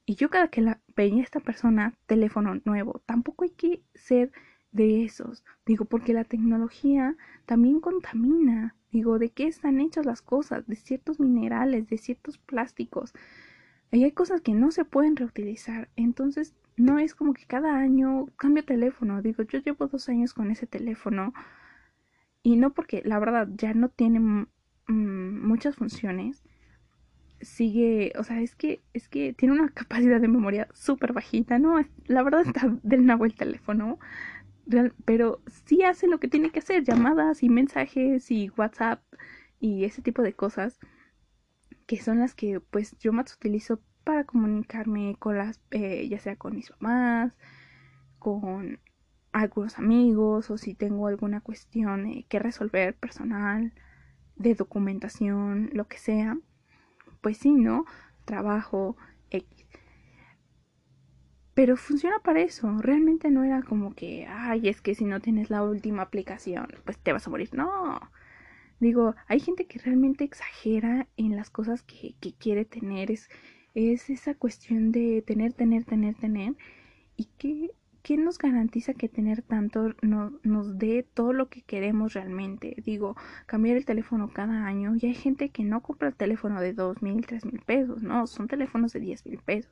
A: Y yo cada que la veía a esta persona, teléfono nuevo, tampoco hay que ser de esos. Digo, porque la tecnología también contamina. Digo, ¿de qué están hechas las cosas? De ciertos minerales, de ciertos plásticos. Y hay cosas que no se pueden reutilizar. Entonces, no es como que cada año cambio teléfono. Digo, yo llevo dos años con ese teléfono. Y no porque la verdad ya no tiene mm, muchas funciones. Sigue, o sea, es que, es que tiene una [laughs] capacidad de memoria súper bajita, ¿no? La verdad [laughs] está del nuevo el teléfono pero sí hace lo que tiene que hacer, llamadas y mensajes y WhatsApp y ese tipo de cosas que son las que pues yo más utilizo para comunicarme con las, eh, ya sea con mis mamás, con algunos amigos o si tengo alguna cuestión eh, que resolver personal, de documentación, lo que sea, pues sí, ¿no? Trabajo, pero funciona para eso. Realmente no era como que, ay, es que si no tienes la última aplicación, pues te vas a morir. No. Digo, hay gente que realmente exagera en las cosas que, que quiere tener. Es, es esa cuestión de tener, tener, tener, tener. Y que ¿quién nos garantiza que tener tanto nos dé todo lo que queremos realmente? Digo, cambiar el teléfono cada año y hay gente que no compra el teléfono de dos mil, tres mil pesos, no, son teléfonos de diez mil pesos.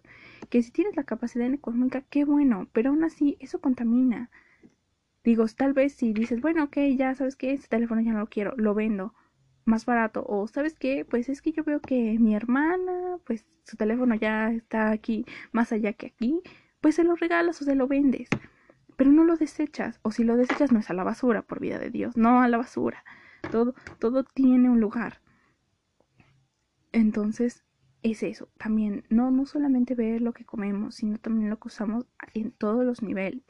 A: Que si tienes la capacidad económica, qué bueno, pero aún así eso contamina. Digo, tal vez si dices, bueno, ok, ya sabes que este teléfono ya no lo quiero, lo vendo más barato. O sabes qué, pues es que yo veo que mi hermana, pues su teléfono ya está aquí más allá que aquí pues se lo regalas o se lo vendes. Pero no lo desechas, o si lo desechas no es a la basura, por vida de Dios, no a la basura. Todo, todo tiene un lugar. Entonces, es eso, también, no, no solamente ver lo que comemos, sino también lo que usamos en todos los niveles,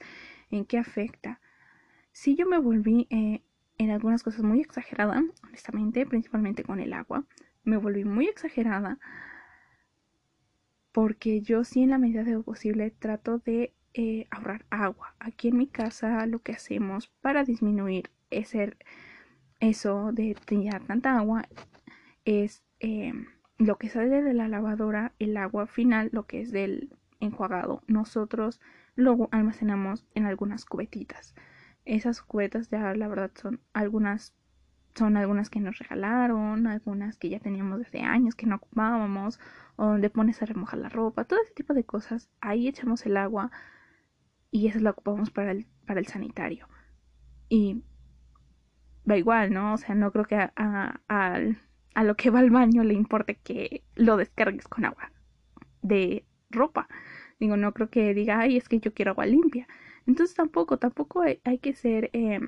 A: en qué afecta. Si yo me volví eh, en algunas cosas muy exagerada, honestamente, principalmente con el agua, me volví muy exagerada porque yo sí en la medida de lo posible trato de eh, ahorrar agua. Aquí en mi casa lo que hacemos para disminuir ese, eso de tirar tanta agua es em, lo que sale de la lavadora, el agua final, lo que es del enjuagado. Nosotros luego almacenamos en algunas cubetitas. Esas cubetas ya la verdad son algunas son algunas que nos regalaron, algunas que ya teníamos desde años que no ocupábamos, o donde pones a remojar la ropa, todo ese tipo de cosas. Ahí echamos el agua y eso lo ocupamos para el, para el sanitario. Y va igual, ¿no? O sea, no creo que a, a, a lo que va al baño le importe que lo descargues con agua de ropa. Digo, no creo que diga, ay, es que yo quiero agua limpia. Entonces tampoco, tampoco hay, que ser eh,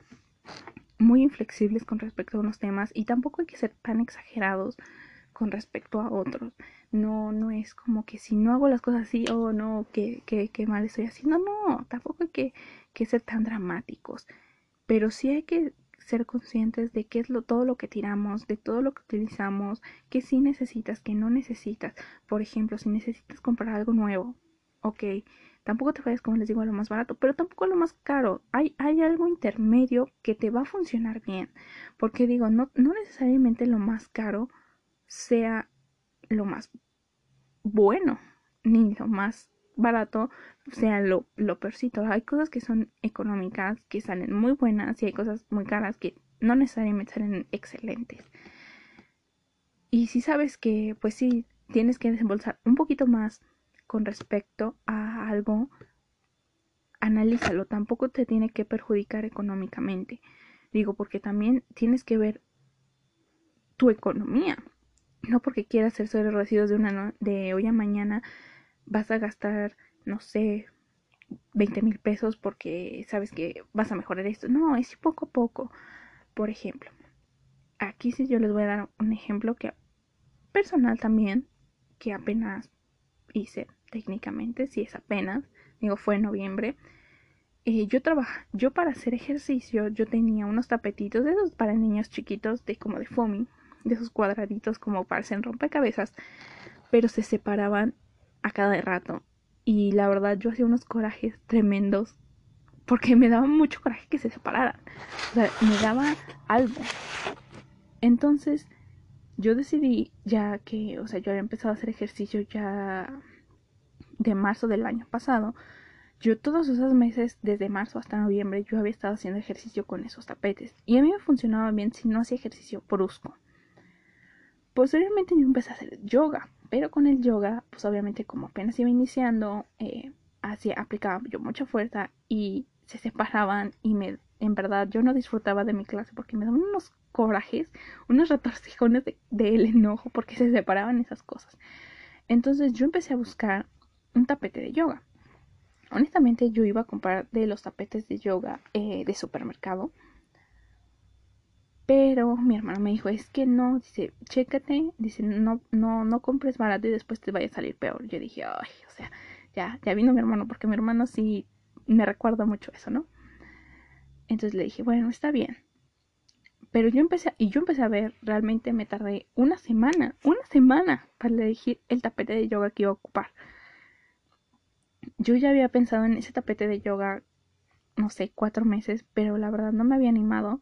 A: muy inflexibles con respecto a unos temas y tampoco hay que ser tan exagerados con respecto a otros. No, no es como que si no hago las cosas así, oh no, que, que, mal estoy haciendo. No, tampoco hay que, que, ser tan dramáticos. Pero sí hay que ser conscientes de qué es lo, todo lo que tiramos, de todo lo que utilizamos, que sí necesitas, que no necesitas. Por ejemplo, si necesitas comprar algo nuevo, ok, Tampoco te vayas, como les digo, a lo más barato, pero tampoco a lo más caro. Hay, hay algo intermedio que te va a funcionar bien. Porque digo, no, no necesariamente lo más caro sea lo más bueno, ni lo más barato sea lo, lo peorcito. Hay cosas que son económicas, que salen muy buenas, y hay cosas muy caras que no necesariamente salen excelentes. Y si sabes que, pues sí, tienes que desembolsar un poquito más con respecto a algo, analízalo, tampoco te tiene que perjudicar económicamente. Digo, porque también tienes que ver tu economía. No porque quieras hacer sobre residuos de, una de hoy a mañana vas a gastar, no sé, 20 mil pesos porque sabes que vas a mejorar esto. No, es poco a poco. Por ejemplo, aquí sí yo les voy a dar un ejemplo que personal también, que apenas hice técnicamente, si es apenas, digo, fue en noviembre. Eh, yo trabajo, yo para hacer ejercicio, yo tenía unos tapetitos de esos para niños chiquitos, de como de foamy, de esos cuadraditos como parecen rompecabezas, pero se separaban a cada rato. Y la verdad yo hacía unos corajes tremendos porque me daba mucho coraje que se separaran. O sea, me daba algo. Entonces, yo decidí ya que, o sea, yo había empezado a hacer ejercicio ya de marzo del año pasado. Yo todos esos meses, desde marzo hasta noviembre, yo había estado haciendo ejercicio con esos tapetes. Y a mí me funcionaba bien si no hacía ejercicio brusco. Posteriormente yo empecé a hacer yoga, pero con el yoga, pues obviamente como apenas iba iniciando, eh, aplicaba yo mucha fuerza y se separaban y me, en verdad yo no disfrutaba de mi clase porque me daban unos corajes, unos retorcijones del de, enojo porque se separaban esas cosas. Entonces yo empecé a buscar un tapete de yoga. Honestamente yo iba a comprar de los tapetes de yoga eh, de supermercado pero mi hermano me dijo, es que no, dice, chécate, dice, no, no, no compres barato y después te vaya a salir peor. Yo dije, ay, o sea, ya, ya vino mi hermano, porque mi hermano sí me recuerda mucho eso, ¿no? Entonces le dije, bueno, está bien. Pero yo empecé, y yo empecé a ver, realmente me tardé una semana, una semana para elegir el tapete de yoga que iba a ocupar. Yo ya había pensado en ese tapete de yoga, no sé, cuatro meses, pero la verdad no me había animado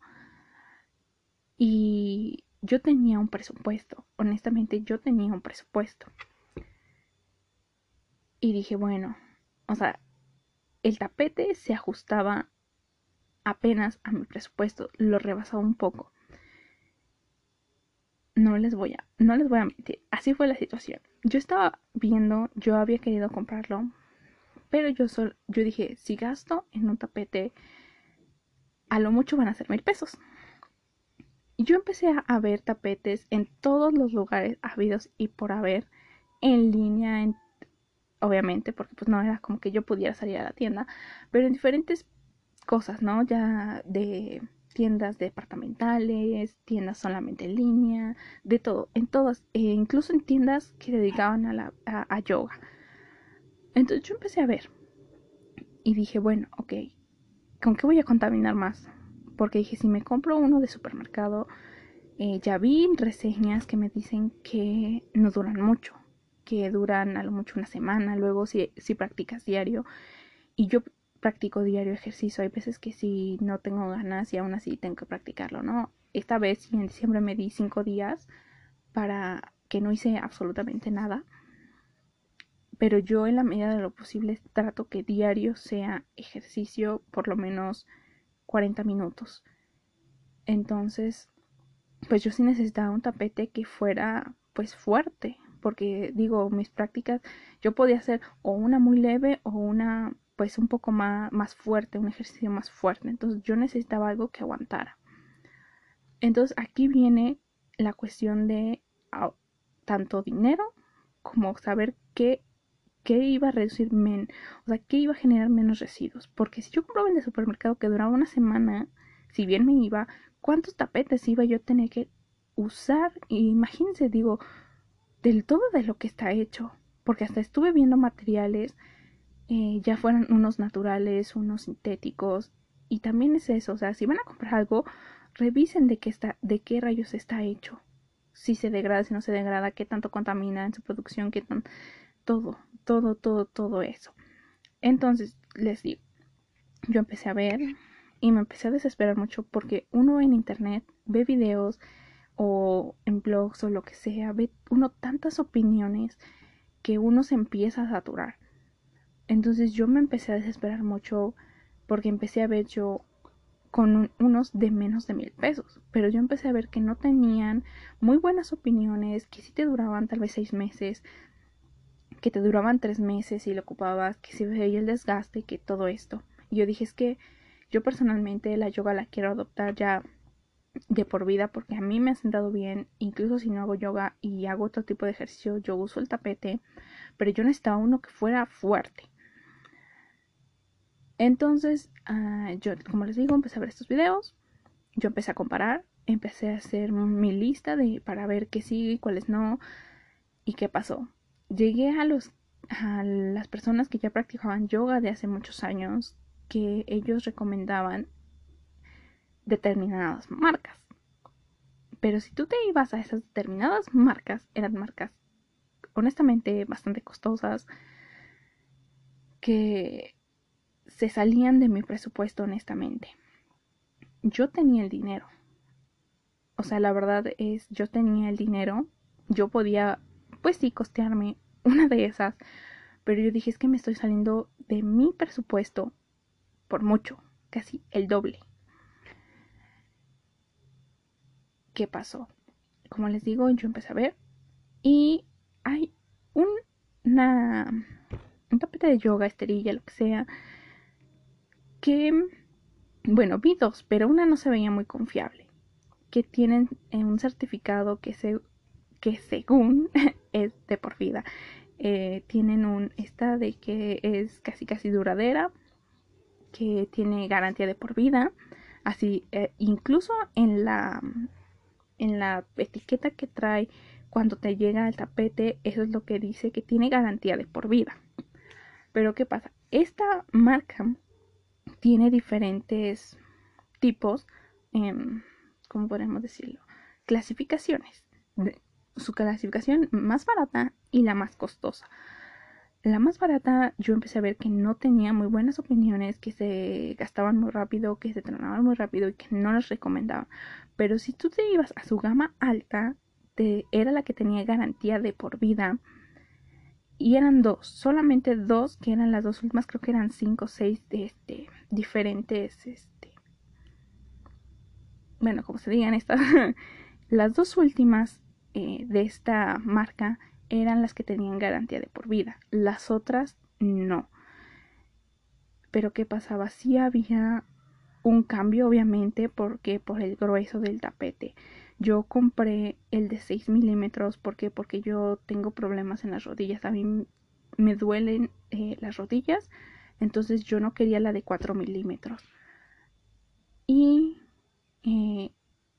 A: y yo tenía un presupuesto, honestamente yo tenía un presupuesto. Y dije, bueno, o sea, el tapete se ajustaba apenas a mi presupuesto, lo rebasaba un poco. No les voy a, no les voy a mentir, así fue la situación. Yo estaba viendo, yo había querido comprarlo, pero yo solo, yo dije, si gasto en un tapete, a lo mucho van a ser mil pesos. Y yo empecé a, ver tapetes en todos los lugares habidos y por haber, en línea, en, obviamente, porque pues no era como que yo pudiera salir a la tienda, pero en diferentes cosas, ¿no? Ya de tiendas departamentales, tiendas solamente en línea, de todo, en todas, e incluso en tiendas que dedicaban a, la, a yoga. Entonces yo empecé a ver y dije, bueno, ok, ¿con qué voy a contaminar más? porque dije, si me compro uno de supermercado, eh, ya vi reseñas que me dicen que no duran mucho, que duran a lo mucho una semana, luego si, si practicas diario, y yo practico diario ejercicio, hay veces que si no tengo ganas y aún así tengo que practicarlo, ¿no? Esta vez en diciembre me di cinco días para que no hice absolutamente nada, pero yo en la medida de lo posible trato que diario sea ejercicio por lo menos 40 minutos. Entonces, pues yo sí necesitaba un tapete que fuera pues fuerte, porque digo, mis prácticas yo podía hacer o una muy leve o una pues un poco más, más fuerte, un ejercicio más fuerte. Entonces yo necesitaba algo que aguantara. Entonces aquí viene la cuestión de ah, tanto dinero como saber qué ¿Qué iba a reducir menos, o sea, qué iba a generar menos residuos. Porque si yo compraba en el supermercado que duraba una semana, si bien me iba, ¿cuántos tapetes iba yo a tener que usar? Y imagínense, digo, del todo de lo que está hecho. Porque hasta estuve viendo materiales, eh, ya fueran unos naturales, unos sintéticos. Y también es eso, o sea, si van a comprar algo, revisen de qué está, de qué rayos está hecho. Si se degrada, si no se degrada, qué tanto contamina en su producción, qué tan todo, todo, todo, todo eso. Entonces, les digo, yo empecé a ver y me empecé a desesperar mucho porque uno en internet ve videos o en blogs o lo que sea, ve uno tantas opiniones que uno se empieza a saturar. Entonces yo me empecé a desesperar mucho porque empecé a ver yo con unos de menos de mil pesos, pero yo empecé a ver que no tenían muy buenas opiniones, que sí te duraban tal vez seis meses, que te duraban tres meses y lo ocupabas, que se veía el desgaste, que todo esto. yo dije es que yo personalmente la yoga la quiero adoptar ya de por vida porque a mí me ha sentado bien, incluso si no hago yoga y hago otro tipo de ejercicio, yo uso el tapete, pero yo necesitaba uno que fuera fuerte. Entonces, ah, yo, como les digo, empecé a ver estos videos, yo empecé a comparar, empecé a hacer mi lista de para ver qué sí y cuáles no y qué pasó. Llegué a los a las personas que ya practicaban yoga de hace muchos años que ellos recomendaban determinadas marcas. Pero si tú te ibas a esas determinadas marcas, eran marcas honestamente bastante costosas que se salían de mi presupuesto honestamente. Yo tenía el dinero. O sea, la verdad es, yo tenía el dinero, yo podía, pues sí, costearme [laughs] una de esas, pero yo dije, es que me estoy saliendo de mi presupuesto por mucho, casi el doble. ¿Qué pasó? Como les digo, yo empecé a ver y hay un, una, un tapete de yoga, esterilla, lo que sea, que, bueno, vi dos, pero una no se veía muy confiable, que tienen eh, un certificado que, se, que según [laughs] es de por vida. Eh, tienen un, esta de que es casi casi duradera, que tiene garantía de por vida. Así, eh, incluso en la, en la etiqueta que trae cuando te llega el tapete, eso es lo que dice que tiene garantía de por vida. Pero ¿qué pasa? Esta marca tiene diferentes tipos, eh, ¿cómo podemos decirlo? Clasificaciones. Su clasificación más barata y la más costosa. La más barata yo empecé a ver que no tenía muy buenas opiniones, que se gastaban muy rápido, que se tronaban muy rápido y que no las recomendaban. Pero si tú te ibas a su gama alta, te, era la que tenía garantía de por vida. Y eran dos, solamente dos, que eran las dos últimas, creo que eran cinco o seis de este, diferentes, este, bueno, como se digan estas, [laughs] las dos últimas eh, de esta marca eran las que tenían garantía de por vida, las otras no. Pero ¿qué pasaba? Sí había un cambio, obviamente, porque por el grueso del tapete. Yo compré el de 6 milímetros porque porque yo tengo problemas en las rodillas. A mí me duelen eh, las rodillas, entonces yo no quería la de 4 milímetros. Y eh,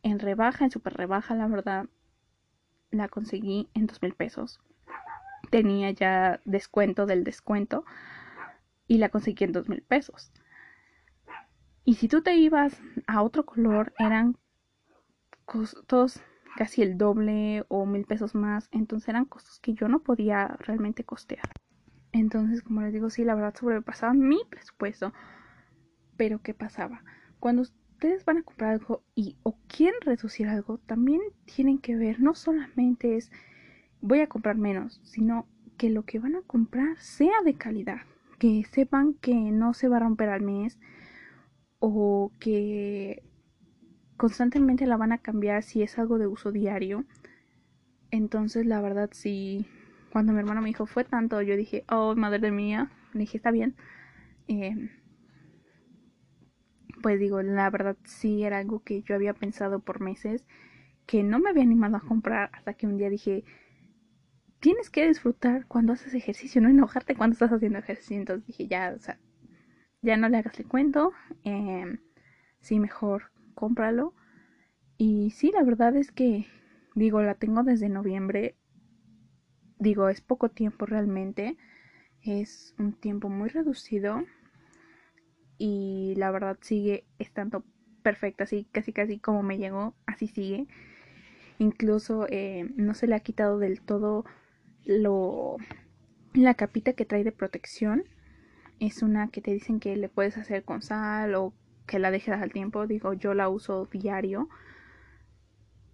A: en rebaja, en super rebaja, la verdad, la conseguí en dos mil pesos. Tenía ya descuento del descuento y la conseguí en dos mil pesos. Y si tú te ibas a otro color, eran costos casi el doble o mil pesos más. Entonces eran costos que yo no podía realmente costear. Entonces, como les digo, sí, la verdad sobrepasaba mi presupuesto. Pero ¿qué pasaba? Cuando ustedes van a comprar algo y o quieren reducir algo, también tienen que ver, no solamente es voy a comprar menos, sino que lo que van a comprar sea de calidad, que sepan que no se va a romper al mes o que constantemente la van a cambiar si es algo de uso diario. Entonces, la verdad, sí, cuando mi hermano me dijo fue tanto, yo dije, oh, madre mía, le dije, está bien. Eh, pues digo, la verdad sí era algo que yo había pensado por meses, que no me había animado a comprar hasta que un día dije, tienes que disfrutar cuando haces ejercicio, no enojarte cuando estás haciendo ejercicio. Entonces dije, ya, o sea, ya no le hagas el cuento, eh, sí, mejor cómpralo. Y sí, la verdad es que, digo, la tengo desde noviembre, digo, es poco tiempo realmente, es un tiempo muy reducido y la verdad sigue estando perfecta, así casi casi como me llegó, así sigue. Incluso eh, no se le ha quitado del todo lo la capita que trae de protección. Es una que te dicen que le puedes hacer con sal o que la dejes al tiempo. Digo, yo la uso diario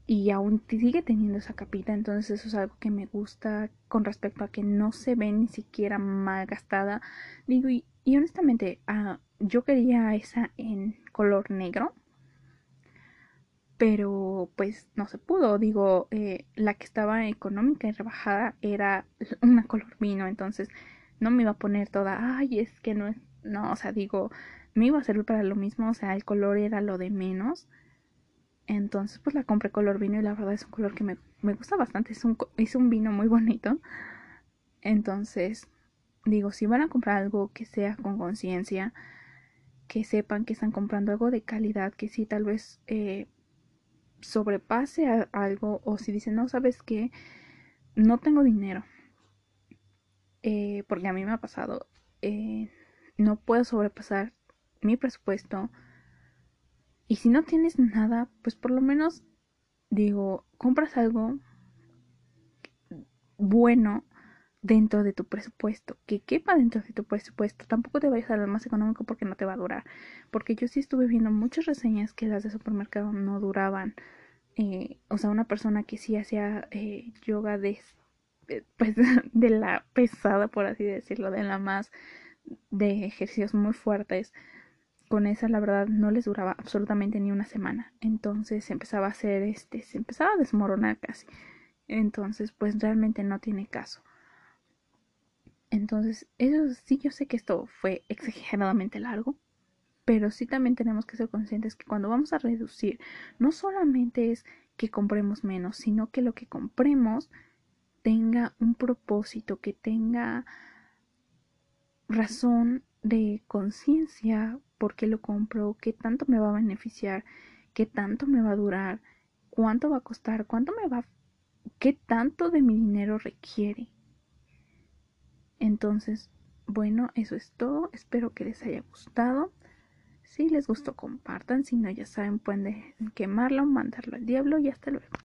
A: y aún sigue teniendo esa capita. Entonces eso es algo que me gusta con respecto a que no se ve ni siquiera mal gastada. Digo, y, honestamente, ah, yo quería esa en color negro. Pero pues no se pudo. Digo, eh, la que estaba económica y rebajada era [laughs] una color vino. Entonces no me iba a poner toda, ay, es que no es. No, o sea, digo, me iba a servir para lo mismo, o sea, el color era lo de menos. Entonces, pues la compré color vino y la verdad es un color que me, gusta bastante. Es un, es un vino muy bonito. Entonces, digo, si van a comprar algo que sea con conciencia, que sepan que están comprando algo de calidad, que sí tal vez eh, sobrepase algo o si dicen, no, sabes qué, no tengo dinero. Eh, porque a mí me ha pasado, eh, no puedo sobrepasar mi presupuesto. Y si no tienes nada, pues por lo menos digo, compras algo bueno dentro de tu presupuesto, que quepa dentro de tu presupuesto. Tampoco te vayas a lo más económico porque no te va a durar. Porque yo sí estuve viendo muchas reseñas que las de supermercado no duraban. Eh, o sea, una persona que sí hacía eh, yoga de, eh, pues, [laughs] de la pesada, por así decirlo, de la más de ejercicios muy fuertes. Con esa, la verdad, no les duraba absolutamente ni una semana. Entonces se empezaba a hacer este, se empezaba a desmoronar casi. Entonces, pues realmente no tiene caso. Entonces, eso sí, yo sé que esto fue exageradamente largo, pero sí también tenemos que ser conscientes que cuando vamos a reducir, no solamente es que compremos menos, sino que lo que compremos tenga un propósito, que tenga razón de conciencia, por qué lo compro, qué tanto me va a beneficiar, qué tanto me va a durar, cuánto va a costar, cuánto me va, qué tanto de mi dinero requiere. Entonces, bueno, eso es todo. Espero que les haya gustado. Si les gustó, compartan. Si no, ya saben, pueden quemarlo, mandarlo al diablo y hasta luego.